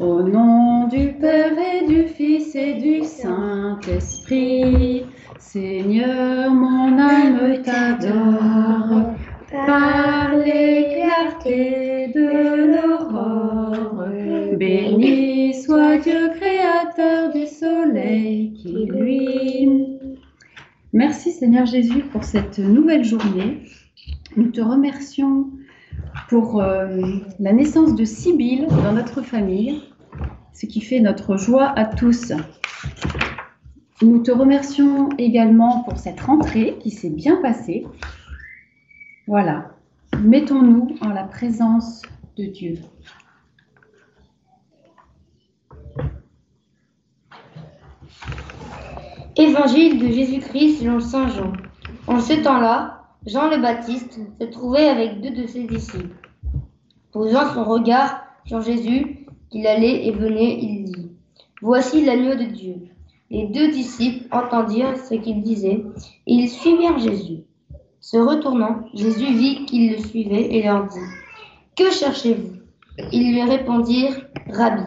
Au nom du Père et du Fils et du Saint-Esprit, Seigneur, mon âme t'adore. Par les clartés de l'aurore, béni soit Dieu créateur du soleil qui lui. Merci Seigneur Jésus pour cette nouvelle journée. Nous te remercions pour euh, la naissance de Sibylle dans notre famille, ce qui fait notre joie à tous. Nous te remercions également pour cette rentrée qui s'est bien passée. Voilà, mettons-nous en la présence de Dieu. Évangile de Jésus-Christ selon Saint Jean. En ce temps-là, Jean le Baptiste se trouvait avec deux de ses disciples. Posant son regard sur Jésus, qu'il allait et venait, il dit Voici l'agneau de Dieu. Les deux disciples entendirent ce qu'il disait et ils suivirent Jésus. Se retournant, Jésus vit qu'ils le suivaient et leur dit Que cherchez-vous? Ils lui répondirent Rabbi,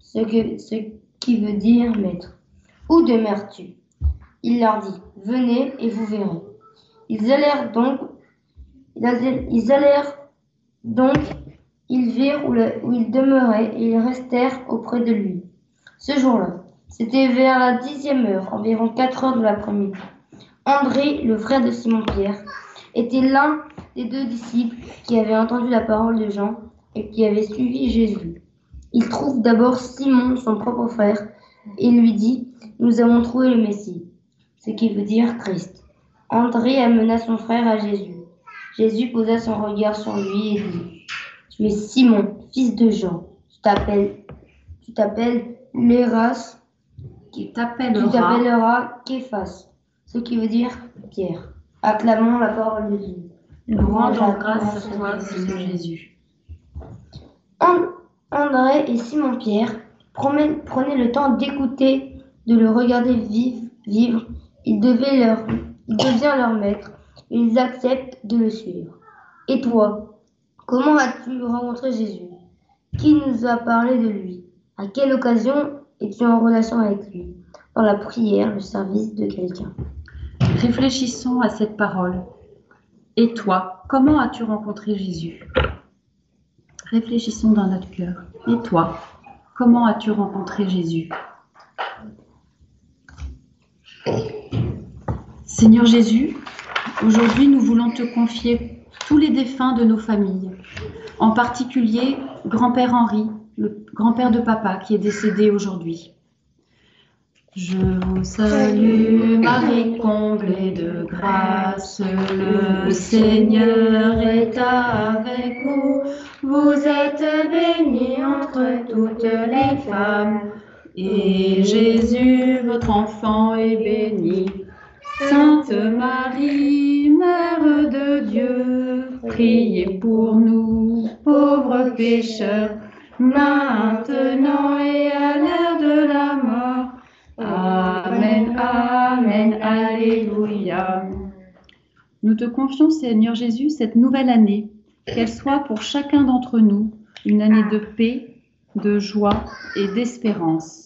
ce, ce qui veut dire maître. Où demeures-tu? Il leur dit Venez et vous verrez. Ils allèrent donc, ils allèrent donc, ils virent où, il demeurait et ils restèrent auprès de lui. Ce jour-là, c'était vers la dixième heure, environ quatre heures de l'après-midi. André, le frère de Simon-Pierre, était l'un des deux disciples qui avaient entendu la parole de Jean et qui avaient suivi Jésus. Il trouve d'abord Simon, son propre frère, et lui dit, Nous avons trouvé le Messie, ce qui veut dire Christ. André amena son frère à Jésus. Jésus posa son regard sur lui et dit Tu es Simon, fils de Jean. Tu t'appelles, tu t'appelles Léras, qui tu t'appellera t'appelleras Képhas, ce qui veut dire Pierre. Acclamons la parole de Dieu. Nous rendons grâce à toi, Seigneur Jésus. And- André et Simon-Pierre prenaient prenaient le temps d'écouter, de le regarder vivre. vivre. Il, devait leur, il devient leur maître ils acceptent de le suivre. Et toi, comment as-tu rencontré Jésus? Qui nous a parlé de lui? À quelle occasion es-tu en relation avec lui? Dans la prière, le service de quelqu'un. Réfléchissons à cette parole. Et toi, comment as-tu rencontré Jésus? Réfléchissons dans notre cœur. Et toi, comment as-tu rencontré Jésus? Seigneur Jésus, aujourd'hui nous voulons te confier tous les défunts de nos familles, en particulier grand-père Henri, le grand-père de papa qui est décédé aujourd'hui. Je vous salue, Marie comblée de grâce, le Seigneur est avec vous. Vous êtes bénie entre toutes les femmes, et Jésus, votre enfant, est béni. Sainte Marie, Mère de Dieu, priez pour nous, pauvres pécheurs, maintenant et à l'heure de la mort. Amen, Amen, Alléluia. Nous te confions, Seigneur Jésus, cette nouvelle année, qu'elle soit pour chacun d'entre nous une année de paix, de joie et d'espérance.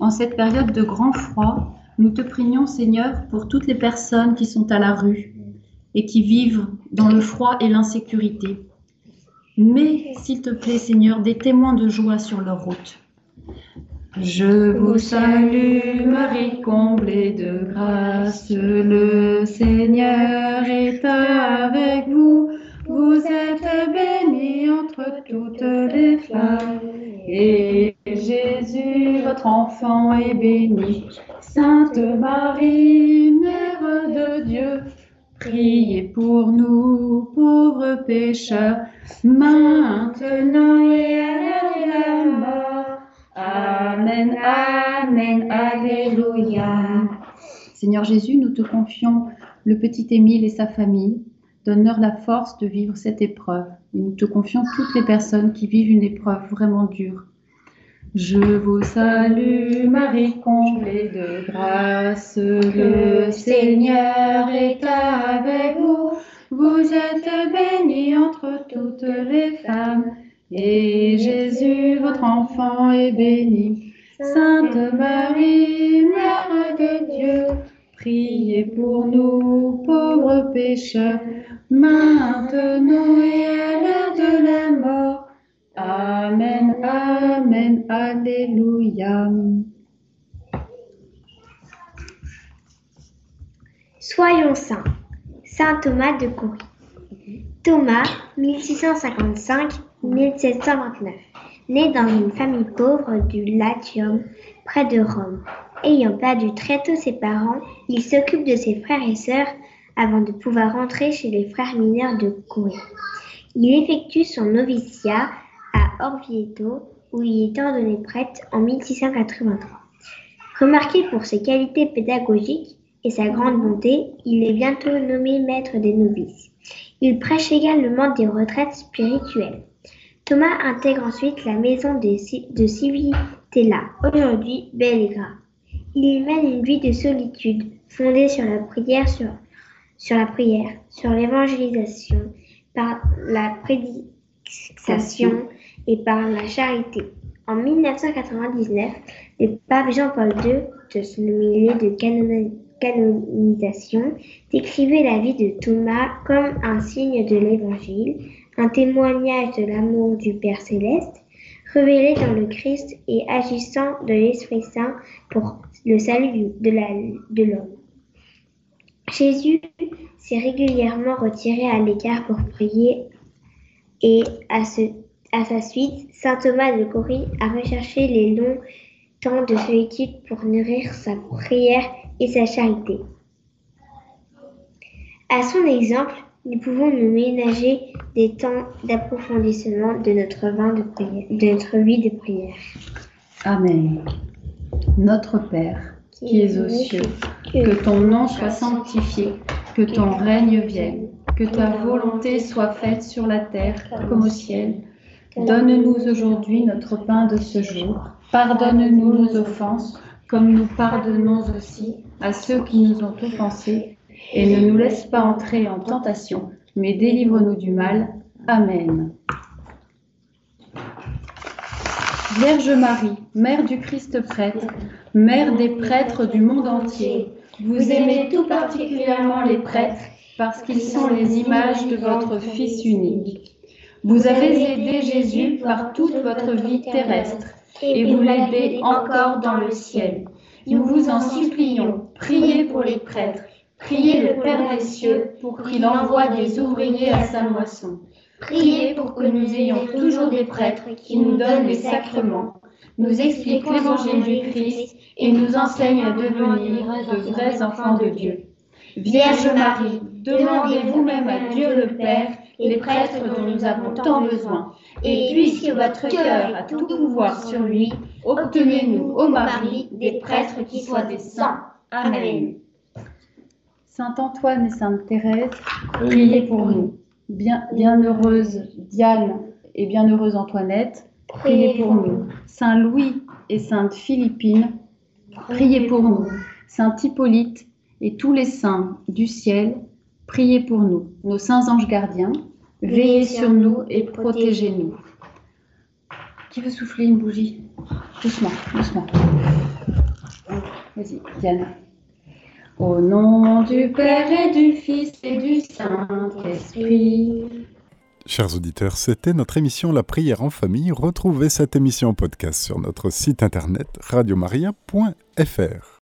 En cette période de grand froid, nous te prions, Seigneur, pour toutes les personnes qui sont à la rue et qui vivent dans le froid et l'insécurité. Mets, s'il te plaît, Seigneur, des témoins de joie sur leur route. Je vous salue, Marie comblée de grâce, le Seigneur est avec vous. Vous êtes bénie entre toutes les femmes, et Jésus, votre enfant, est béni. Sainte Marie, Mère de Dieu, Priez pour nous, pauvres pécheurs, maintenant et à l'heure de la mort. Amen, Amen, Alléluia. Seigneur Jésus, nous te confions le petit Émile et sa famille. Donne-leur la force de vivre cette épreuve. Nous te confions toutes les personnes qui vivent une épreuve vraiment dure. Je vous salue, Marie comblée de grâce, le Seigneur est avec vous. Vous êtes bénie entre toutes les femmes, et Jésus, votre enfant, est béni. Sainte Marie, Mère de Dieu, priez pour nous, pauvres pécheurs, maintenant et à l'heure de la mort. Amen, Amen, Alléluia. Soyons saints. Saint Thomas de Coury. Thomas, 1655-1729, né dans une famille pauvre du Latium, près de Rome. Ayant perdu très tôt ses parents, il s'occupe de ses frères et sœurs avant de pouvoir rentrer chez les frères mineurs de Coury. Il effectue son noviciat à Orvieto, où il est ordonné prêtre en 1683. Remarqué pour ses qualités pédagogiques et sa grande bonté, il est bientôt nommé maître des novices. Il prêche également des retraites spirituelles. Thomas intègre ensuite la maison de Civitella, aujourd'hui grave. Il y mène une vie de solitude fondée sur la prière, sur, sur la prière, sur l'évangélisation, par la prédication et par la charité. En 1999, le pape Jean-Paul II, de son milieu de canonisation, décrivait la vie de Thomas comme un signe de l'Évangile, un témoignage de l'amour du Père céleste, révélé dans le Christ et agissant de l'Esprit Saint pour le salut de l'homme. Jésus s'est régulièrement retiré à l'écart pour prier et à, sa suite, saint Thomas de Cory a recherché les longs temps de solitude pour nourrir sa prière et sa charité. À son exemple, nous pouvons nous ménager des temps d'approfondissement de notre, de notre vie de prière. Amen. Notre Père, qui es aux cieux, que ton nom soit sanctifié, que ton règne vienne, que ta volonté soit faite sur la terre comme au ciel. Donne-nous aujourd'hui notre pain de ce jour. Pardonne-nous nos offenses, comme nous pardonnons aussi à ceux qui nous ont offensés. Et ne nous laisse pas entrer en tentation, mais délivre-nous du mal. Amen. Vierge Marie, Mère du Christ prêtre, Mère des prêtres du monde entier, vous aimez tout particulièrement les prêtres parce qu'ils sont les images de votre Fils unique. Vous avez aidé Jésus par toute votre vie terrestre et vous l'aidez encore dans le ciel. Nous vous en supplions, priez pour les prêtres, priez le Père des cieux pour qu'il envoie des ouvriers à sa moisson. Priez pour que nous ayons toujours des prêtres qui nous donnent les sacrements, nous expliquent l'évangile du Christ et nous enseignent à devenir de vrais enfants de Dieu. Vierge Marie, demandez vous-même à Dieu le Père les prêtres dont nous avons tant besoin. Et puisque votre cœur a tout pouvoir sur lui, obtenez-nous, ô Marie, des prêtres qui soient des saints. Amen. Saint Antoine et Sainte Thérèse, priez pour nous. Bien, bienheureuse Diane et bienheureuse Antoinette, priez pour nous. Saint Louis et Sainte Philippine, priez pour nous. Saint Hippolyte et tous les saints du ciel, priez pour nous. Nos saints anges gardiens, veillez sur nous et protégez-nous. Qui veut souffler une bougie? Doucement, doucement. Vas-y, Diane. Au nom du Père et du Fils et du Saint-Esprit. Chers auditeurs, c'était notre émission La prière en famille. Retrouvez cette émission podcast sur notre site internet radiomaria.fr.